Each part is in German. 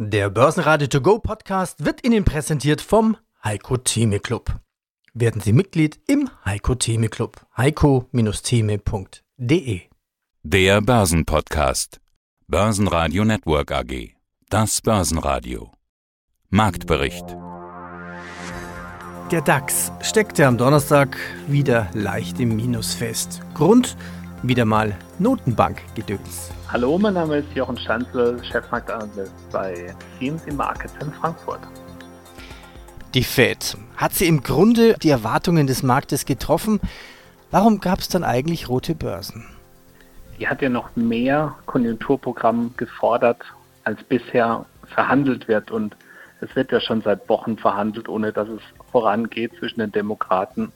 Der Börsenradio To Go Podcast wird Ihnen präsentiert vom Heiko Theme Club. Werden Sie Mitglied im Heiko Theme Club. heiko-theme.de Der Börsenpodcast. Börsenradio Network AG. Das Börsenradio. Marktbericht. Der DAX steckte am Donnerstag wieder leicht im Minus fest. Grund wieder mal Notenbankgedöns. Hallo, mein Name ist Jochen Schanzel, Chefmarktanalyst bei CMC Markets in Frankfurt. Die Fed hat sie im Grunde die Erwartungen des Marktes getroffen. Warum gab es dann eigentlich rote Börsen? Sie hat ja noch mehr Konjunkturprogramm gefordert, als bisher verhandelt wird. Und es wird ja schon seit Wochen verhandelt, ohne dass es vorangeht zwischen den Demokraten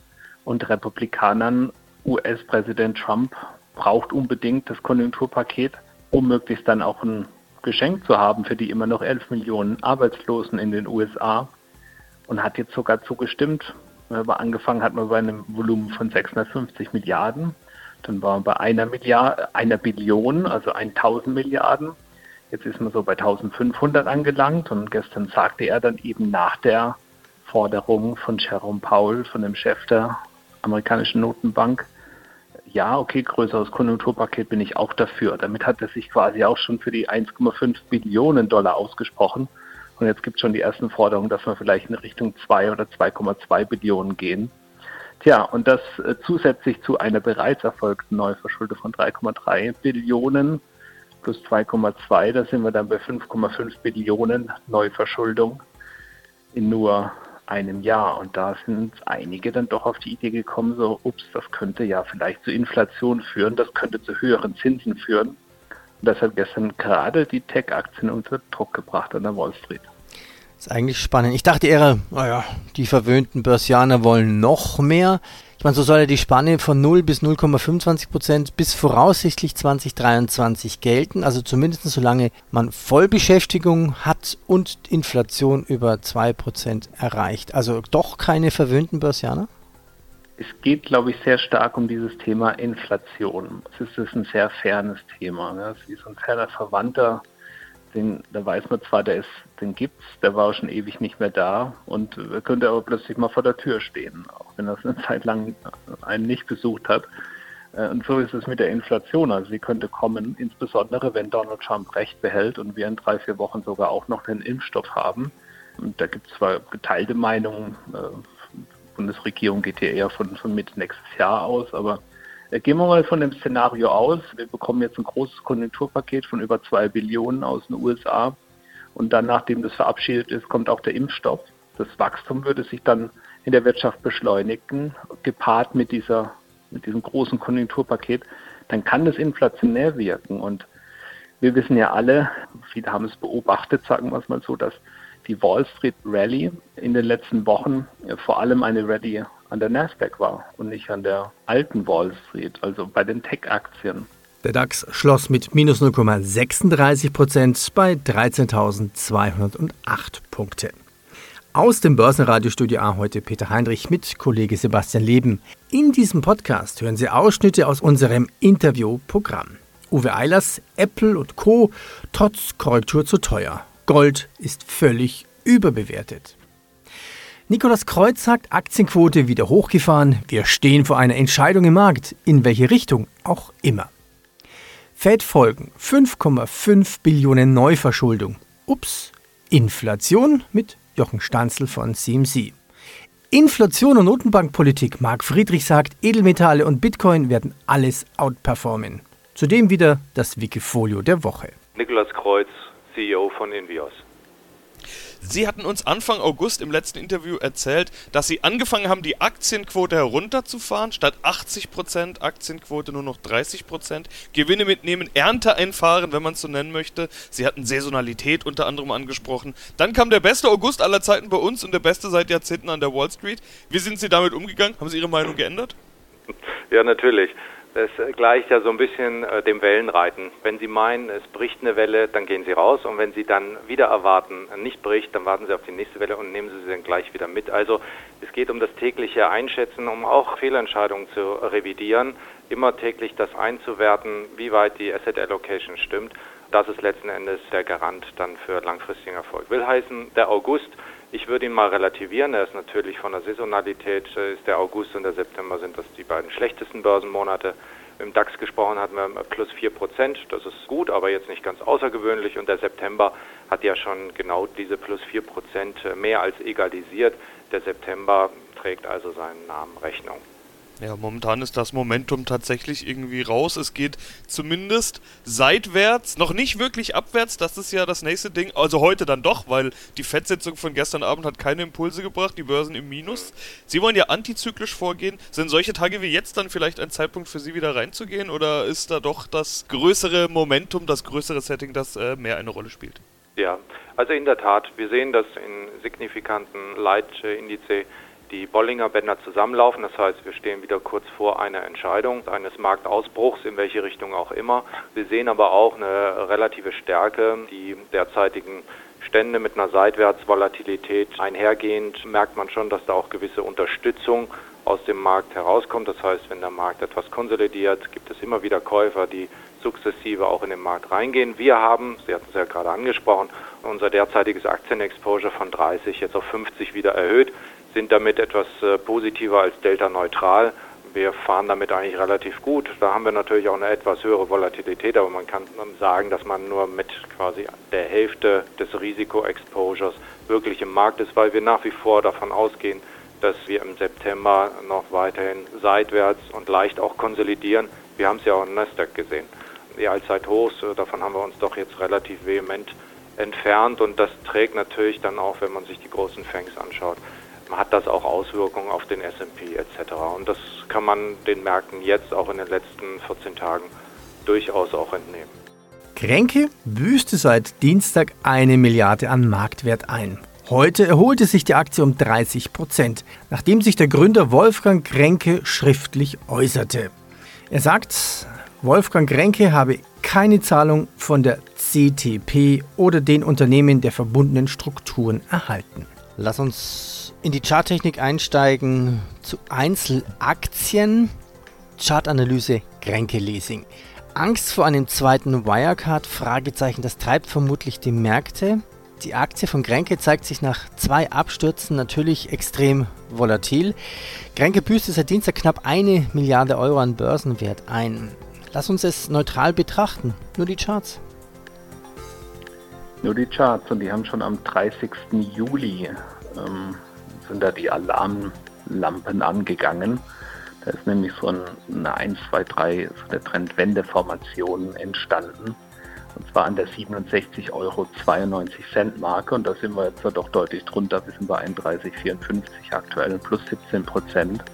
und Republikanern. US-Präsident Trump braucht unbedingt das Konjunkturpaket, um möglichst dann auch ein Geschenk zu haben für die immer noch 11 Millionen Arbeitslosen in den USA und hat jetzt sogar zugestimmt. Aber angefangen hat man bei einem Volumen von 650 Milliarden, dann war man bei einer Milliarde, einer Billion, also 1000 Milliarden. Jetzt ist man so bei 1500 angelangt und gestern sagte er dann eben nach der Forderung von Jerome Powell, von dem Chef der amerikanischen Notenbank, ja, okay, größeres Konjunkturpaket bin ich auch dafür. Damit hat er sich quasi auch schon für die 1,5 Billionen Dollar ausgesprochen. Und jetzt gibt es schon die ersten Forderungen, dass wir vielleicht in Richtung 2 oder 2,2 Billionen gehen. Tja, und das äh, zusätzlich zu einer bereits erfolgten Neuverschuldung von 3,3 Billionen plus 2,2, da sind wir dann bei 5,5 Billionen Neuverschuldung in nur einem Jahr. Und da sind einige dann doch auf die Idee gekommen, so, ups, das könnte ja vielleicht zu Inflation führen, das könnte zu höheren Zinsen führen. Und das hat gestern gerade die Tech-Aktien unter Druck gebracht an der Wall Street. Das ist eigentlich spannend. Ich dachte eher, naja, die verwöhnten Börsianer wollen noch mehr. Ich meine, so soll ja die Spanne von 0 bis 0,25 Prozent bis voraussichtlich 2023 gelten. Also zumindest solange man Vollbeschäftigung hat und Inflation über 2 Prozent erreicht. Also doch keine verwöhnten Börsianer? Es geht, glaube ich, sehr stark um dieses Thema Inflation. Es ist ein sehr fernes Thema. Ne? Es ist ein ferner Verwandter den, da weiß man zwar, der ist, den gibt's, der war schon ewig nicht mehr da und könnte aber plötzlich mal vor der Tür stehen, auch wenn es eine Zeit lang einen nicht besucht hat. Äh, und so ist es mit der Inflation. Also sie könnte kommen, insbesondere wenn Donald Trump Recht behält und wir in drei, vier Wochen sogar auch noch den Impfstoff haben. Und da gibt es zwar geteilte Meinungen, die äh, Bundesregierung geht hier eher von, von Mitte nächstes Jahr aus, aber gehen wir mal von dem Szenario aus. Wir bekommen jetzt ein großes Konjunkturpaket von über zwei Billionen aus den USA. Und dann, nachdem das verabschiedet ist, kommt auch der Impfstoff. Das Wachstum würde sich dann in der Wirtschaft beschleunigen, gepaart mit, dieser, mit diesem großen Konjunkturpaket. Dann kann das inflationär wirken. Und wir wissen ja alle, viele haben es beobachtet, sagen wir es mal so, dass die Wall Street Rally in den letzten Wochen vor allem eine Rally an der Nasdaq war und nicht an der alten Wall Street, also bei den Tech-Aktien. Der DAX schloss mit minus 0,36 Prozent bei 13.208 Punkte. Aus dem Börsenradiostudio A heute Peter Heinrich mit Kollege Sebastian Leben. In diesem Podcast hören Sie Ausschnitte aus unserem Interviewprogramm. Uwe Eilers, Apple und Co. trotz Korrektur zu teuer. Gold ist völlig überbewertet. Nikolas Kreuz sagt, Aktienquote wieder hochgefahren. Wir stehen vor einer Entscheidung im Markt, in welche Richtung auch immer. Fed folgen 5,5 Billionen Neuverschuldung. Ups, Inflation mit Jochen Stanzel von CMC. Inflation und Notenbankpolitik, Marc Friedrich sagt, Edelmetalle und Bitcoin werden alles outperformen. Zudem wieder das Wikifolio der Woche. Nikolas Kreuz, CEO von Invios. Sie hatten uns Anfang August im letzten Interview erzählt, dass Sie angefangen haben, die Aktienquote herunterzufahren. Statt 80% Aktienquote nur noch 30%. Gewinne mitnehmen, Ernte einfahren, wenn man es so nennen möchte. Sie hatten Saisonalität unter anderem angesprochen. Dann kam der beste August aller Zeiten bei uns und der beste seit Jahrzehnten an der Wall Street. Wie sind Sie damit umgegangen? Haben Sie Ihre Meinung geändert? Ja, natürlich. Das gleicht ja so ein bisschen äh, dem Wellenreiten. Wenn Sie meinen, es bricht eine Welle, dann gehen Sie raus und wenn Sie dann wieder erwarten, nicht bricht, dann warten Sie auf die nächste Welle und nehmen Sie sie dann gleich wieder mit. Also es geht um das tägliche Einschätzen, um auch Fehlentscheidungen zu revidieren, immer täglich das einzuwerten, wie weit die Asset Allocation stimmt das ist letzten Endes der Garant dann für langfristigen Erfolg. Will heißen, der August, ich würde ihn mal relativieren. Er ist natürlich von der Saisonalität, äh, ist der August und der September sind das die beiden schlechtesten Börsenmonate. Im DAX gesprochen hatten wir plus 4 Prozent. Das ist gut, aber jetzt nicht ganz außergewöhnlich. Und der September hat ja schon genau diese plus 4 Prozent äh, mehr als egalisiert. Der September trägt also seinen Namen Rechnung. Ja, momentan ist das Momentum tatsächlich irgendwie raus. Es geht zumindest seitwärts, noch nicht wirklich abwärts. Das ist ja das nächste Ding. Also heute dann doch, weil die Fettsitzung von gestern Abend hat keine Impulse gebracht, die Börsen im Minus. Sie wollen ja antizyklisch vorgehen. Sind solche Tage wie jetzt dann vielleicht ein Zeitpunkt für Sie wieder reinzugehen? Oder ist da doch das größere Momentum, das größere Setting, das äh, mehr eine Rolle spielt? Ja, also in der Tat, wir sehen das in signifikanten Leitindice die Bollinger Bänder zusammenlaufen. Das heißt, wir stehen wieder kurz vor einer Entscheidung eines Marktausbruchs, in welche Richtung auch immer. Wir sehen aber auch eine relative Stärke. Die derzeitigen Stände mit einer Seitwärtsvolatilität einhergehend merkt man schon, dass da auch gewisse Unterstützung aus dem Markt herauskommt. Das heißt, wenn der Markt etwas konsolidiert, gibt es immer wieder Käufer, die sukzessive auch in den Markt reingehen. Wir haben, Sie hatten es ja gerade angesprochen, unser derzeitiges Aktienexposure von 30 jetzt auf 50 wieder erhöht sind damit etwas äh, positiver als Delta neutral. Wir fahren damit eigentlich relativ gut. Da haben wir natürlich auch eine etwas höhere Volatilität, aber man kann sagen, dass man nur mit quasi der Hälfte des Risikoexposures wirklich im Markt ist, weil wir nach wie vor davon ausgehen, dass wir im September noch weiterhin seitwärts und leicht auch konsolidieren. Wir haben es ja auch im Nasdaq gesehen. Die Allzeithochs, äh, davon haben wir uns doch jetzt relativ vehement entfernt und das trägt natürlich dann auch, wenn man sich die großen Fangs anschaut, hat das auch Auswirkungen auf den S&P etc. Und das kann man den Märkten jetzt auch in den letzten 14 Tagen durchaus auch entnehmen. Kränke büßte seit Dienstag eine Milliarde an Marktwert ein. Heute erholte sich die Aktie um 30 Prozent, nachdem sich der Gründer Wolfgang Kränke schriftlich äußerte. Er sagt, Wolfgang Kränke habe keine Zahlung von der CTP oder den Unternehmen der verbundenen Strukturen erhalten. Lass uns in die Charttechnik einsteigen zu Einzelaktien. Chartanalyse Grenke Leasing. Angst vor einem zweiten Wirecard? Fragezeichen. Das treibt vermutlich die Märkte. Die Aktie von Grenke zeigt sich nach zwei Abstürzen natürlich extrem volatil. Grenke büßte seit Dienstag knapp eine Milliarde Euro an Börsenwert ein. Lass uns es neutral betrachten. Nur die Charts. Nur die Charts und die haben schon am 30. Juli ähm, sind da die Alarmlampen angegangen. Da ist nämlich so eine 1, 2, 3, so eine Trendwendeformation entstanden. Und zwar an der 67,92 Euro Marke. Und da sind wir jetzt doch deutlich drunter. Wir sind bei 31,54 aktuell plus 17 Prozent.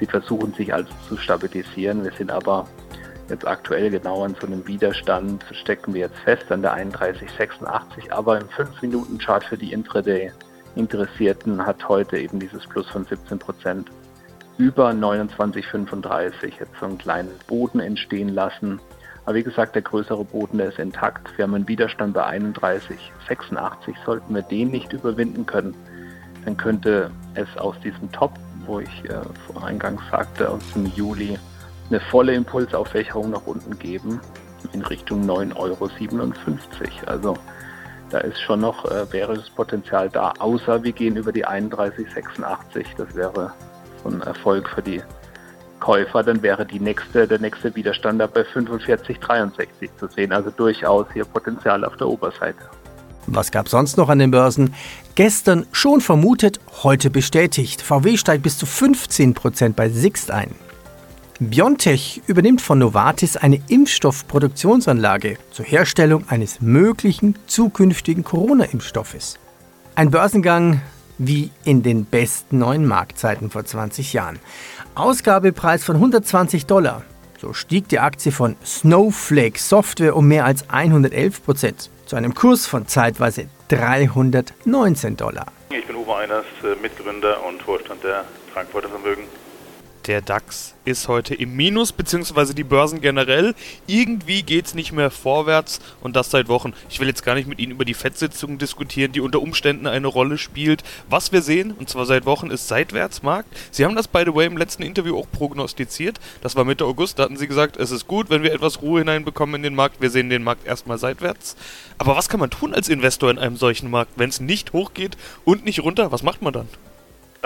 Sie versuchen sich also zu stabilisieren. Wir sind aber jetzt aktuell genau an so einem Widerstand, stecken wir jetzt fest an der 31,86. Aber im 5-Minuten-Chart für die Intraday Interessierten hat heute eben dieses Plus von 17 Prozent über 29,35 jetzt so einen kleinen Boden entstehen lassen. Aber wie gesagt, der größere Boden, der ist intakt. Wir haben einen Widerstand bei 31,86. Sollten wir den nicht überwinden können, dann könnte es aus diesem Top, wo ich äh, eingangs sagte, aus dem Juli, eine volle Impulsaufwächerung nach unten geben in Richtung 9,57 Euro. Also da ist schon noch äh, bärisches Potenzial da, außer wir gehen über die 31,86. Das wäre so ein Erfolg für die Käufer. Dann wäre die nächste, der nächste Widerstand da bei 45,63 zu sehen. Also durchaus hier Potenzial auf der Oberseite. Was gab sonst noch an den Börsen? Gestern schon vermutet, heute bestätigt. VW steigt bis zu 15 Prozent bei Sixt ein. BioNTech übernimmt von Novartis eine Impfstoffproduktionsanlage zur Herstellung eines möglichen zukünftigen Corona-Impfstoffes. Ein Börsengang wie in den besten neuen Marktzeiten vor 20 Jahren. Ausgabepreis von 120 Dollar. So stieg die Aktie von Snowflake Software um mehr als 111 Prozent zu einem Kurs von zeitweise 319 Dollar. Ich bin Uwe Einers, äh, Mitgründer und Vorstand der Frankfurter Vermögen. Der DAX ist heute im Minus, beziehungsweise die Börsen generell. Irgendwie geht es nicht mehr vorwärts und das seit Wochen. Ich will jetzt gar nicht mit Ihnen über die Fettsitzung diskutieren, die unter Umständen eine Rolle spielt. Was wir sehen, und zwar seit Wochen, ist Seitwärtsmarkt. Sie haben das, by the way, im letzten Interview auch prognostiziert. Das war Mitte August. Da hatten Sie gesagt, es ist gut, wenn wir etwas Ruhe hineinbekommen in den Markt. Wir sehen den Markt erstmal seitwärts. Aber was kann man tun als Investor in einem solchen Markt, wenn es nicht hochgeht und nicht runter? Was macht man dann?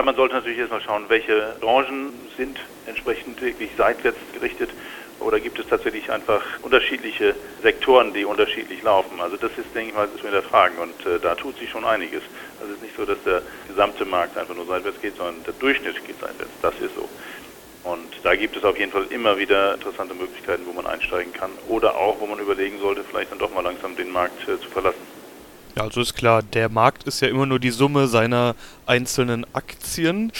Ja, man sollte natürlich erstmal schauen, welche Branchen sind entsprechend wirklich seitwärts gerichtet oder gibt es tatsächlich einfach unterschiedliche Sektoren, die unterschiedlich laufen. Also das ist, denke ich mal, das wir fragen und äh, da tut sich schon einiges. Also es ist nicht so, dass der gesamte Markt einfach nur seitwärts geht, sondern der Durchschnitt geht seitwärts. Das ist so. Und da gibt es auf jeden Fall immer wieder interessante Möglichkeiten, wo man einsteigen kann oder auch, wo man überlegen sollte, vielleicht dann doch mal langsam den Markt äh, zu verlassen. Ja, also ist klar, der Markt ist ja immer nur die Summe seiner einzelnen Aktien.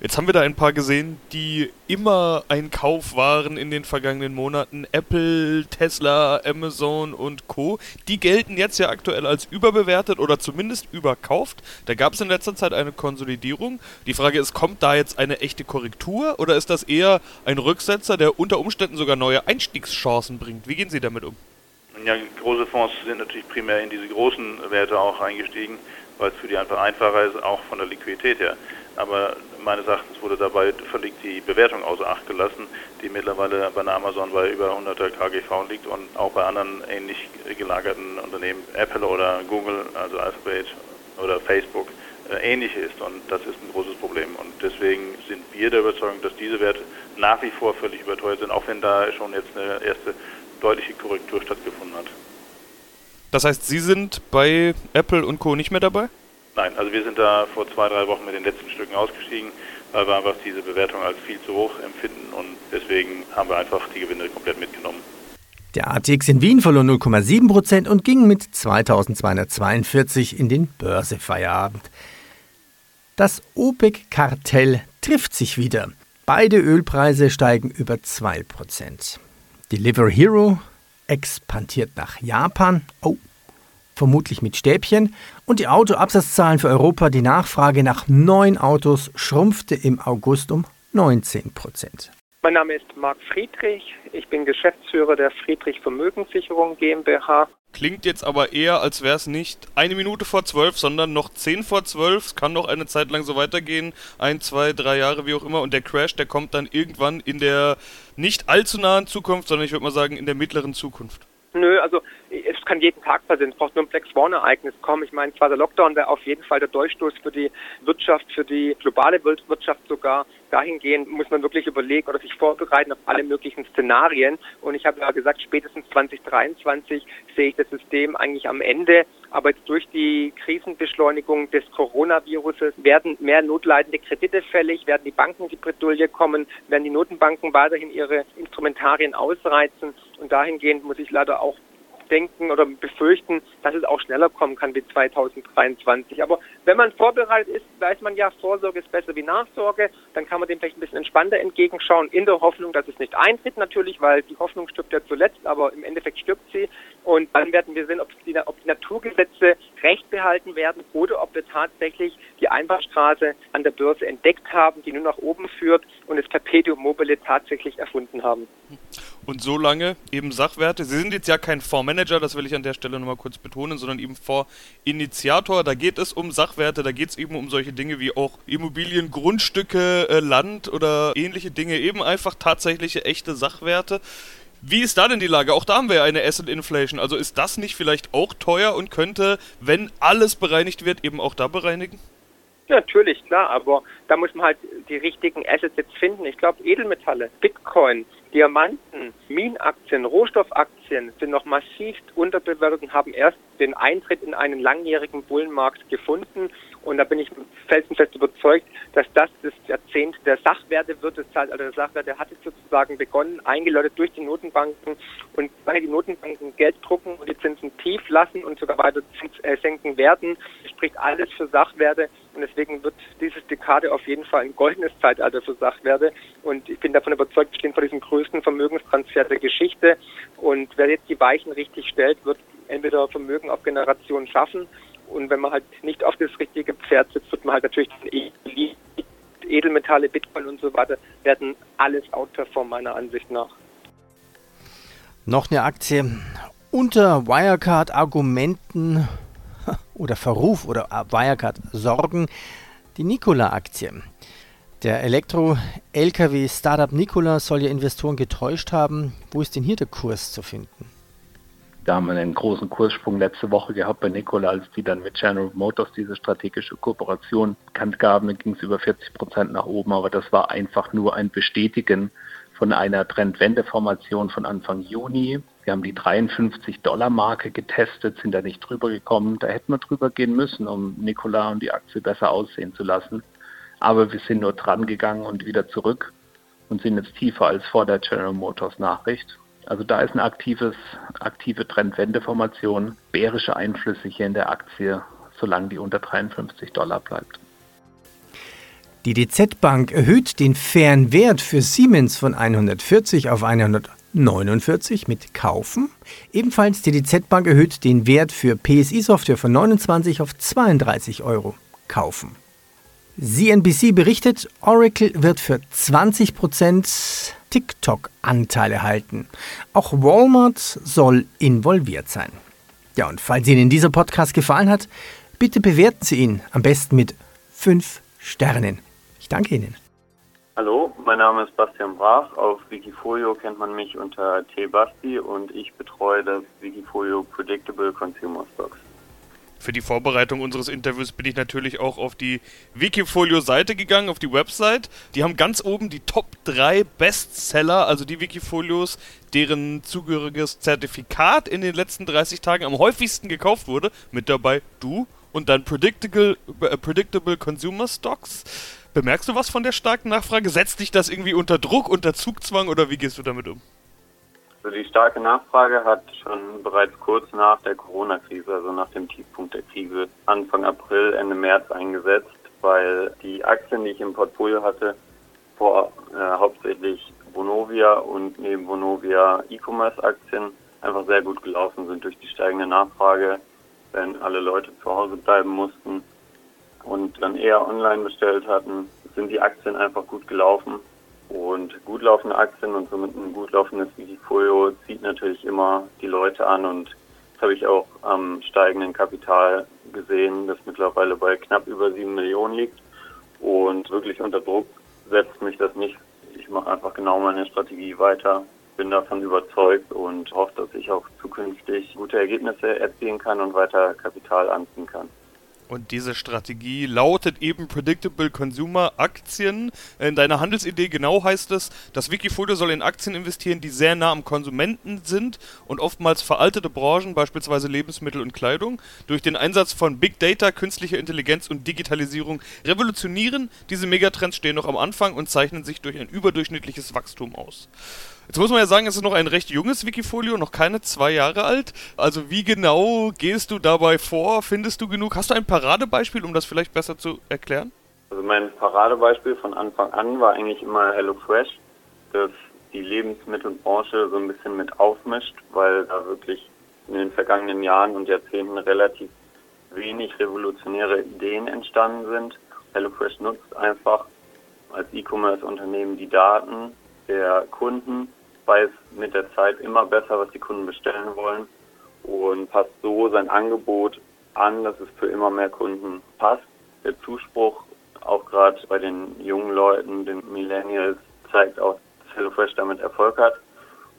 Jetzt haben wir da ein paar gesehen, die immer ein Kauf waren in den vergangenen Monaten. Apple, Tesla, Amazon und Co. Die gelten jetzt ja aktuell als überbewertet oder zumindest überkauft. Da gab es in letzter Zeit eine Konsolidierung. Die Frage ist, kommt da jetzt eine echte Korrektur oder ist das eher ein Rücksetzer, der unter Umständen sogar neue Einstiegschancen bringt? Wie gehen Sie damit um? Ja, große Fonds sind natürlich primär in diese großen Werte auch eingestiegen, weil es für die einfach einfacher ist, auch von der Liquidität her. Aber meines Erachtens wurde dabei völlig die Bewertung außer Acht gelassen, die mittlerweile bei Amazon bei über 100er KGV liegt und auch bei anderen ähnlich gelagerten Unternehmen, Apple oder Google, also Alphabet oder Facebook, äh, ähnlich ist. Und das ist ein großes Problem. Und deswegen sind wir der Überzeugung, dass diese Werte nach wie vor völlig überteuert sind, auch wenn da schon jetzt eine erste deutliche Korrektur stattgefunden hat. Das heißt, Sie sind bei Apple und Co. nicht mehr dabei? Nein, also wir sind da vor zwei, drei Wochen mit den letzten Stücken ausgestiegen, weil wir einfach diese Bewertung als viel zu hoch empfinden und deswegen haben wir einfach die Gewinne komplett mitgenommen. Der ATX in Wien verlor 0,7% und ging mit 2242 in den Börsefeierabend. Das OPEC-Kartell trifft sich wieder. Beide Ölpreise steigen über 2%. Delivery Hero expandiert nach Japan. Oh, vermutlich mit Stäbchen. Und die Autoabsatzzahlen für Europa, die Nachfrage nach neuen Autos schrumpfte im August um 19 Prozent. Mein Name ist Marc Friedrich. Ich bin Geschäftsführer der Friedrich Vermögenssicherung GmbH. Klingt jetzt aber eher, als wäre es nicht eine Minute vor zwölf, sondern noch zehn vor zwölf. Es kann noch eine Zeit lang so weitergehen. Ein, zwei, drei Jahre, wie auch immer. Und der Crash, der kommt dann irgendwann in der nicht allzu nahen Zukunft, sondern ich würde mal sagen in der mittleren Zukunft. Nö, also kann jeden Tag passieren. Es braucht nur ein Black Swan-Ereignis kommen. Ich meine, zwar der Lockdown wäre auf jeden Fall der Durchstoß für die Wirtschaft, für die globale Wirtschaft sogar. Dahingehend muss man wirklich überlegen oder sich vorbereiten auf alle möglichen Szenarien. Und ich habe ja gesagt, spätestens 2023 sehe ich das System eigentlich am Ende. Aber jetzt durch die Krisenbeschleunigung des Coronaviruses werden mehr notleidende Kredite fällig, werden die Banken in die Bredouille kommen, werden die Notenbanken weiterhin ihre Instrumentarien ausreizen. Und dahingehend muss ich leider auch denken oder befürchten, dass es auch schneller kommen kann wie 2023. Aber wenn man vorbereitet ist, weiß man ja, Vorsorge ist besser wie Nachsorge. Dann kann man dem vielleicht ein bisschen entspannter entgegenschauen, in der Hoffnung, dass es nicht eintritt natürlich, weil die Hoffnung stirbt ja zuletzt, aber im Endeffekt stirbt sie. Und dann werden wir sehen, ob die, ob die Naturgesetze recht behalten werden oder ob wir tatsächlich die Einbahnstraße an der Börse entdeckt haben, die nur nach oben führt und das Perpetuum mobile tatsächlich erfunden haben. Und so lange eben Sachwerte. Sie sind jetzt ja kein Fondsmanager, das will ich an der Stelle nochmal kurz betonen, sondern eben Fondsinitiator. Da geht es um Sachwerte, da geht es eben um solche Dinge wie auch Immobilien, Grundstücke, äh, Land oder ähnliche Dinge. Eben einfach tatsächliche echte Sachwerte. Wie ist da denn die Lage? Auch da haben wir ja eine Asset Inflation. Also ist das nicht vielleicht auch teuer und könnte, wenn alles bereinigt wird, eben auch da bereinigen? Natürlich, klar, aber da muss man halt die richtigen Assets jetzt finden. Ich glaube, Edelmetalle, Bitcoin, Diamanten, Minenaktien, Rohstoffaktien sind noch massiv unterbewertet und haben erst den Eintritt in einen langjährigen Bullenmarkt gefunden. Und da bin ich felsenfest überzeugt, dass das das Jahrzehnt der Sachwerte wird. Das Zeitalter der Sachwerte hatte sozusagen begonnen, eingeläutet durch die Notenbanken. Und weil die Notenbanken Geld drucken und die Zinsen tief lassen und sogar weiter Zins, äh, senken werden, spricht alles für Sachwerte. Und deswegen wird dieses Dekade auf jeden Fall ein goldenes Zeitalter für Sachwerte. Und ich bin davon überzeugt, wir stehen vor diesem größten Vermögenstransfer der Geschichte. Und wer jetzt die Weichen richtig stellt, wird entweder Vermögen auf Generationen schaffen und wenn man halt nicht auf das richtige Pferd sitzt, wird man halt natürlich Edelmetalle, Bitcoin und so weiter, werden alles outperformen, meiner Ansicht nach. Noch eine Aktie unter Wirecard-Argumenten oder Verruf oder Wirecard-Sorgen die Nikola-Aktie. Der Elektro-Lkw-Startup Nikola soll ja Investoren getäuscht haben. Wo ist denn hier der Kurs zu finden? Da haben wir einen großen Kurssprung letzte Woche gehabt bei Nikola, als die dann mit General Motors diese strategische Kooperation bekannt gaben. Da ging es über 40 Prozent nach oben, aber das war einfach nur ein Bestätigen von einer Trendwendeformation von Anfang Juni. Wir haben die 53-Dollar-Marke getestet, sind da nicht drüber gekommen. Da hätten wir drüber gehen müssen, um Nikola und die Aktie besser aussehen zu lassen. Aber wir sind nur dran gegangen und wieder zurück und sind jetzt tiefer als vor der General Motors Nachricht. Also da ist eine aktives, aktive Trendwendeformation, bärische Einflüsse hier in der Aktie, solange die unter 53 Dollar bleibt. Die DZ Bank erhöht den fairen Wert für Siemens von 140 auf 149 mit Kaufen. Ebenfalls die DZ Bank erhöht den Wert für PSI-Software von 29 auf 32 Euro. Kaufen. CNBC berichtet, Oracle wird für 20% TikTok-Anteile erhalten. Auch Walmart soll involviert sein. Ja, und falls Ihnen dieser Podcast gefallen hat, bitte bewerten Sie ihn am besten mit 5 Sternen. Ich danke Ihnen. Hallo, mein Name ist Bastian Brach. Auf Wikifolio kennt man mich unter T-Basti und ich betreue das Wikifolio Predictable Consumer Stocks. Für die Vorbereitung unseres Interviews bin ich natürlich auch auf die Wikifolio-Seite gegangen, auf die Website. Die haben ganz oben die Top 3 Bestseller, also die Wikifolios, deren zugehöriges Zertifikat in den letzten 30 Tagen am häufigsten gekauft wurde. Mit dabei du und dann Predictable, äh, Predictable Consumer Stocks. Bemerkst du was von der starken Nachfrage? Setzt dich das irgendwie unter Druck, unter Zugzwang oder wie gehst du damit um? Also die starke Nachfrage hat schon bereits kurz nach der Corona-Krise, also nach dem Tiefpunkt der Krise, Anfang April, Ende März eingesetzt, weil die Aktien, die ich im Portfolio hatte, vor äh, hauptsächlich Vonovia und neben Vonovia E-Commerce-Aktien einfach sehr gut gelaufen sind durch die steigende Nachfrage, wenn alle Leute zu Hause bleiben mussten und dann eher online bestellt hatten, sind die Aktien einfach gut gelaufen und gut laufende Aktien und somit ein gut laufendes Wikifolio zieht natürlich immer die Leute an und das habe ich auch am steigenden Kapital gesehen, das mittlerweile bei knapp über sieben Millionen liegt. Und wirklich unter Druck setzt mich das nicht. Ich mache einfach genau meine Strategie weiter, bin davon überzeugt und hoffe, dass ich auch zukünftig gute Ergebnisse erzielen kann und weiter Kapital anziehen kann. Und diese Strategie lautet eben Predictable Consumer Aktien. In deiner Handelsidee genau heißt es, das Wikifolio soll in Aktien investieren, die sehr nah am Konsumenten sind und oftmals veraltete Branchen, beispielsweise Lebensmittel und Kleidung, durch den Einsatz von Big Data, künstlicher Intelligenz und Digitalisierung revolutionieren. Diese Megatrends stehen noch am Anfang und zeichnen sich durch ein überdurchschnittliches Wachstum aus. Jetzt muss man ja sagen, es ist noch ein recht junges Wikifolio, noch keine zwei Jahre alt. Also wie genau gehst du dabei vor? Findest du genug? Hast du ein Paradebeispiel, um das vielleicht besser zu erklären? Also mein Paradebeispiel von Anfang an war eigentlich immer HelloFresh, das die Lebensmittelbranche so ein bisschen mit aufmischt, weil da wirklich in den vergangenen Jahren und Jahrzehnten relativ wenig revolutionäre Ideen entstanden sind. HelloFresh nutzt einfach als E-Commerce-Unternehmen die Daten der Kunden, weiß mit der Zeit immer besser, was die Kunden bestellen wollen und passt so sein Angebot an, dass es für immer mehr Kunden passt. Der Zuspruch auch gerade bei den jungen Leuten, den Millennials, zeigt auch, dass HelloFresh damit Erfolg hat.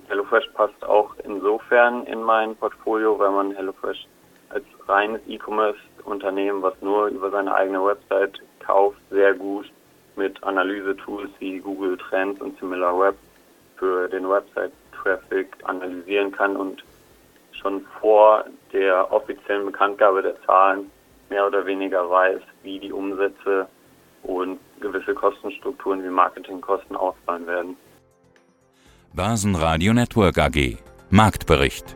HelloFresh passt auch insofern in mein Portfolio, weil man HelloFresh als reines E-Commerce-Unternehmen, was nur über seine eigene Website kauft, sehr gut mit Analyse-Tools wie Google Trends und SimilarWeb für den Website-Traffic analysieren kann und schon vor der offiziellen Bekanntgabe der Zahlen mehr oder weniger weiß, wie die Umsätze und gewisse Kostenstrukturen wie Marketingkosten ausfallen werden. Börsenradio Network AG Marktbericht